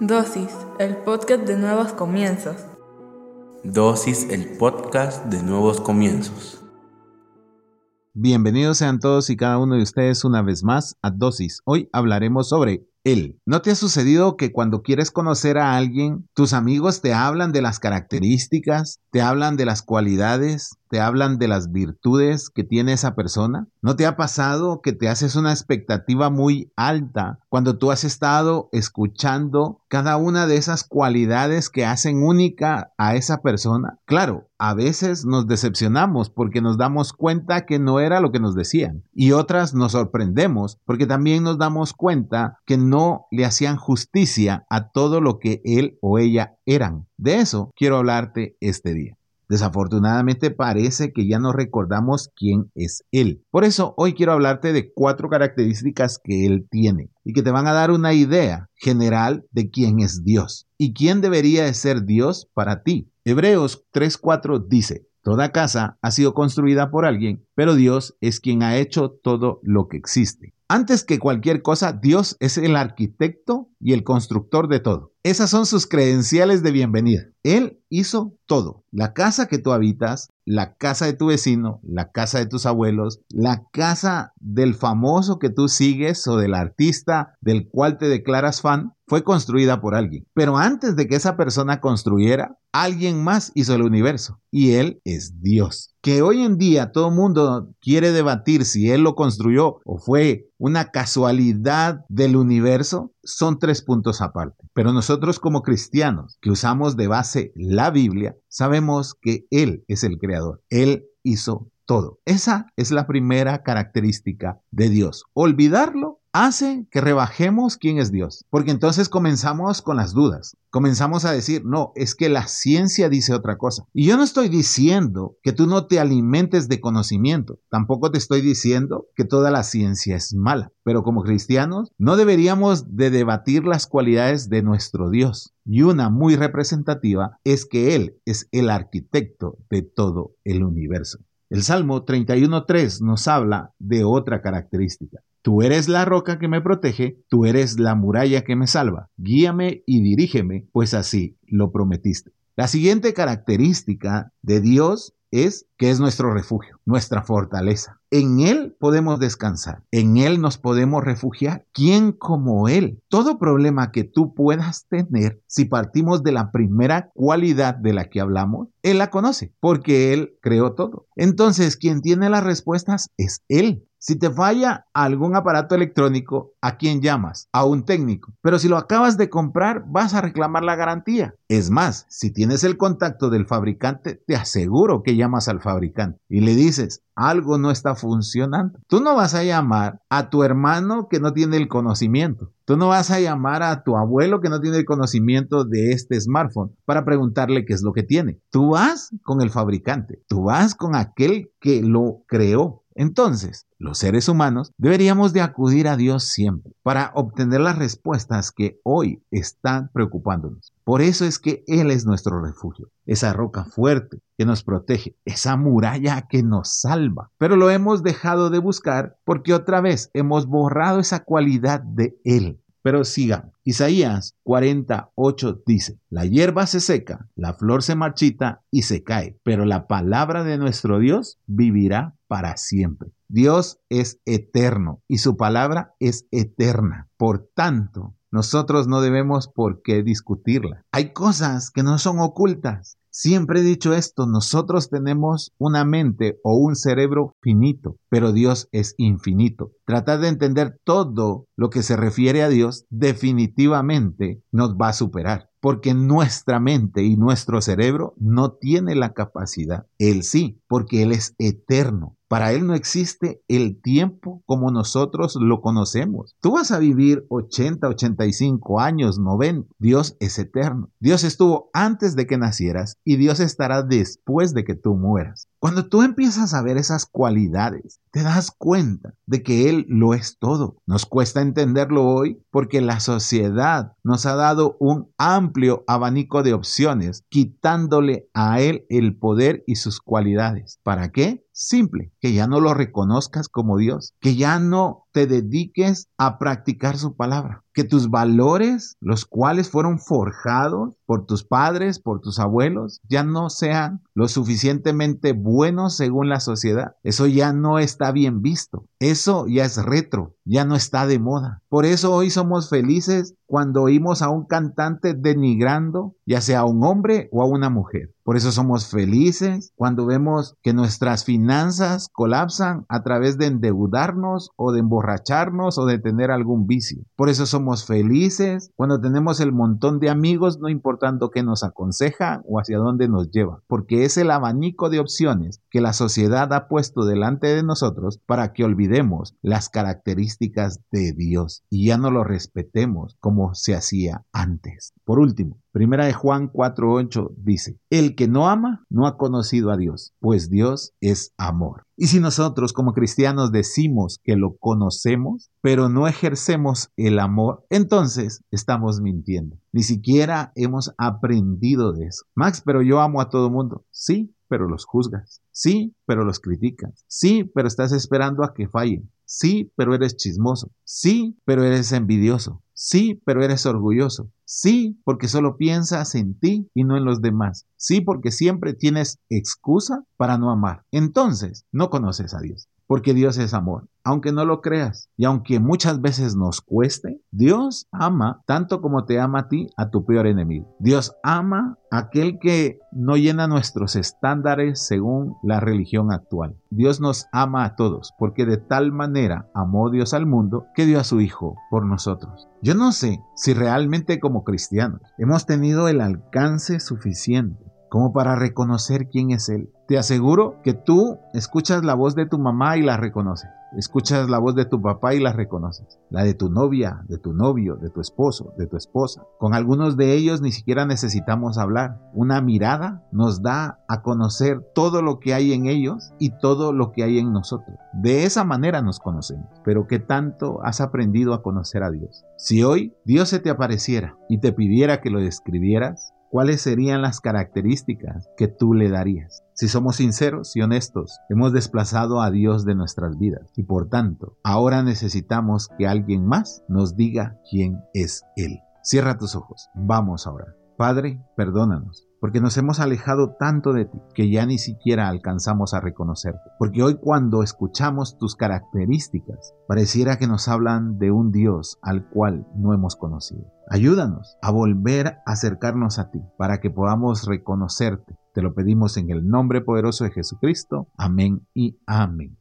Dosis, el podcast de nuevos comienzos. Dosis, el podcast de nuevos comienzos. Bienvenidos sean todos y cada uno de ustedes una vez más a Dosis. Hoy hablaremos sobre él. ¿No te ha sucedido que cuando quieres conocer a alguien, tus amigos te hablan de las características, te hablan de las cualidades, te hablan de las virtudes que tiene esa persona? ¿No te ha pasado que te haces una expectativa muy alta cuando tú has estado escuchando cada una de esas cualidades que hacen única a esa persona? Claro, a veces nos decepcionamos porque nos damos cuenta que no era lo que nos decían y otras nos sorprendemos porque también nos damos cuenta que no le hacían justicia a todo lo que él o ella eran. De eso quiero hablarte este día. Desafortunadamente parece que ya no recordamos quién es Él. Por eso hoy quiero hablarte de cuatro características que Él tiene y que te van a dar una idea general de quién es Dios y quién debería de ser Dios para ti. Hebreos 3.4 dice, Toda casa ha sido construida por alguien, pero Dios es quien ha hecho todo lo que existe. Antes que cualquier cosa, Dios es el arquitecto y el constructor de todo. Esas son sus credenciales de bienvenida. Él hizo todo. La casa que tú habitas, la casa de tu vecino, la casa de tus abuelos, la casa del famoso que tú sigues o del artista del cual te declaras fan, fue construida por alguien. Pero antes de que esa persona construyera, alguien más hizo el universo y él es Dios. Que hoy en día todo el mundo quiere debatir si él lo construyó o fue una casualidad del universo, son tres puntos aparte. Pero nosotros como cristianos que usamos de base la Biblia, sabemos que Él es el creador. Él hizo todo. Esa es la primera característica de Dios. Olvidarlo hace que rebajemos quién es Dios, porque entonces comenzamos con las dudas. Comenzamos a decir, no, es que la ciencia dice otra cosa. Y yo no estoy diciendo que tú no te alimentes de conocimiento, tampoco te estoy diciendo que toda la ciencia es mala, pero como cristianos no deberíamos de debatir las cualidades de nuestro Dios. Y una muy representativa es que Él es el arquitecto de todo el universo. El Salmo 31.3 nos habla de otra característica. Tú eres la roca que me protege, tú eres la muralla que me salva. Guíame y dirígeme, pues así lo prometiste. La siguiente característica de Dios es que es nuestro refugio, nuestra fortaleza. En Él podemos descansar, en Él nos podemos refugiar. ¿Quién como Él? Todo problema que tú puedas tener, si partimos de la primera cualidad de la que hablamos, Él la conoce, porque Él creó todo. Entonces, quien tiene las respuestas es Él. Si te falla algún aparato electrónico, ¿a quién llamas? A un técnico. Pero si lo acabas de comprar, vas a reclamar la garantía. Es más, si tienes el contacto del fabricante, te aseguro que llamas al fabricante y le dices, algo no está funcionando. Tú no vas a llamar a tu hermano que no tiene el conocimiento. Tú no vas a llamar a tu abuelo que no tiene el conocimiento de este smartphone para preguntarle qué es lo que tiene. Tú vas con el fabricante. Tú vas con aquel que lo creó. Entonces, los seres humanos deberíamos de acudir a Dios siempre para obtener las respuestas que hoy están preocupándonos. Por eso es que Él es nuestro refugio, esa roca fuerte que nos protege, esa muralla que nos salva. Pero lo hemos dejado de buscar porque otra vez hemos borrado esa cualidad de Él. Pero sigan. Isaías 48 dice, la hierba se seca, la flor se marchita y se cae, pero la palabra de nuestro Dios vivirá para siempre. Dios es eterno y su palabra es eterna. Por tanto, nosotros no debemos por qué discutirla. Hay cosas que no son ocultas. Siempre he dicho esto, nosotros tenemos una mente o un cerebro finito, pero Dios es infinito. Tratar de entender todo lo que se refiere a Dios definitivamente nos va a superar, porque nuestra mente y nuestro cerebro no tiene la capacidad. Él sí, porque Él es eterno. Para Él no existe el tiempo como nosotros lo conocemos. Tú vas a vivir 80, 85 años, 90. Dios es eterno. Dios estuvo antes de que nacieras y Dios estará después de que tú mueras. Cuando tú empiezas a ver esas cualidades, te das cuenta de que Él lo es todo. Nos cuesta entenderlo hoy porque la sociedad nos ha dado un amplio abanico de opciones, quitándole a Él el poder y sus cualidades. ¿Para qué? Simple, que ya no lo reconozcas como Dios, que ya no te dediques a practicar su palabra. Que tus valores, los cuales fueron forjados por tus padres, por tus abuelos, ya no sean lo suficientemente buenos según la sociedad. Eso ya no está bien visto. Eso ya es retro, ya no está de moda. Por eso hoy somos felices cuando oímos a un cantante denigrando ya sea a un hombre o a una mujer. Por eso somos felices cuando vemos que nuestras finanzas colapsan a través de endeudarnos o de emborracharnos o de tener algún vicio. Por eso somos felices cuando tenemos el montón de amigos no importando qué nos aconseja o hacia dónde nos lleva, porque es el abanico de opciones que la sociedad ha puesto delante de nosotros para que olvidemos las características de Dios y ya no lo respetemos como se hacía antes. Por último, Primera de Juan 4:8 dice, el que no ama no ha conocido a Dios, pues Dios es amor. Y si nosotros como cristianos decimos que lo conocemos, pero no ejercemos el amor, entonces estamos mintiendo. Ni siquiera hemos aprendido de eso. Max, pero yo amo a todo mundo. Sí, pero los juzgas. Sí, pero los criticas. Sí, pero estás esperando a que fallen. Sí, pero eres chismoso. Sí, pero eres envidioso. Sí, pero eres orgulloso. Sí, porque solo piensas en ti y no en los demás. Sí, porque siempre tienes excusa para no amar. Entonces, no conoces a Dios porque Dios es amor. Aunque no lo creas y aunque muchas veces nos cueste, Dios ama tanto como te ama a ti, a tu peor enemigo. Dios ama a aquel que no llena nuestros estándares según la religión actual. Dios nos ama a todos porque de tal manera amó Dios al mundo que dio a su Hijo por nosotros. Yo no sé si realmente como cristianos hemos tenido el alcance suficiente como para reconocer quién es Él. Te aseguro que tú escuchas la voz de tu mamá y la reconoces. Escuchas la voz de tu papá y la reconoces. La de tu novia, de tu novio, de tu esposo, de tu esposa. Con algunos de ellos ni siquiera necesitamos hablar. Una mirada nos da a conocer todo lo que hay en ellos y todo lo que hay en nosotros. De esa manera nos conocemos. Pero ¿qué tanto has aprendido a conocer a Dios? Si hoy Dios se te apareciera y te pidiera que lo describieras, ¿cuáles serían las características que tú le darías? Si somos sinceros y honestos, hemos desplazado a Dios de nuestras vidas y por tanto, ahora necesitamos que alguien más nos diga quién es Él. Cierra tus ojos, vamos ahora. Padre, perdónanos porque nos hemos alejado tanto de ti que ya ni siquiera alcanzamos a reconocerte. Porque hoy cuando escuchamos tus características, pareciera que nos hablan de un Dios al cual no hemos conocido. Ayúdanos a volver a acercarnos a ti para que podamos reconocerte. Te lo pedimos en el nombre poderoso de Jesucristo. Amén y amén.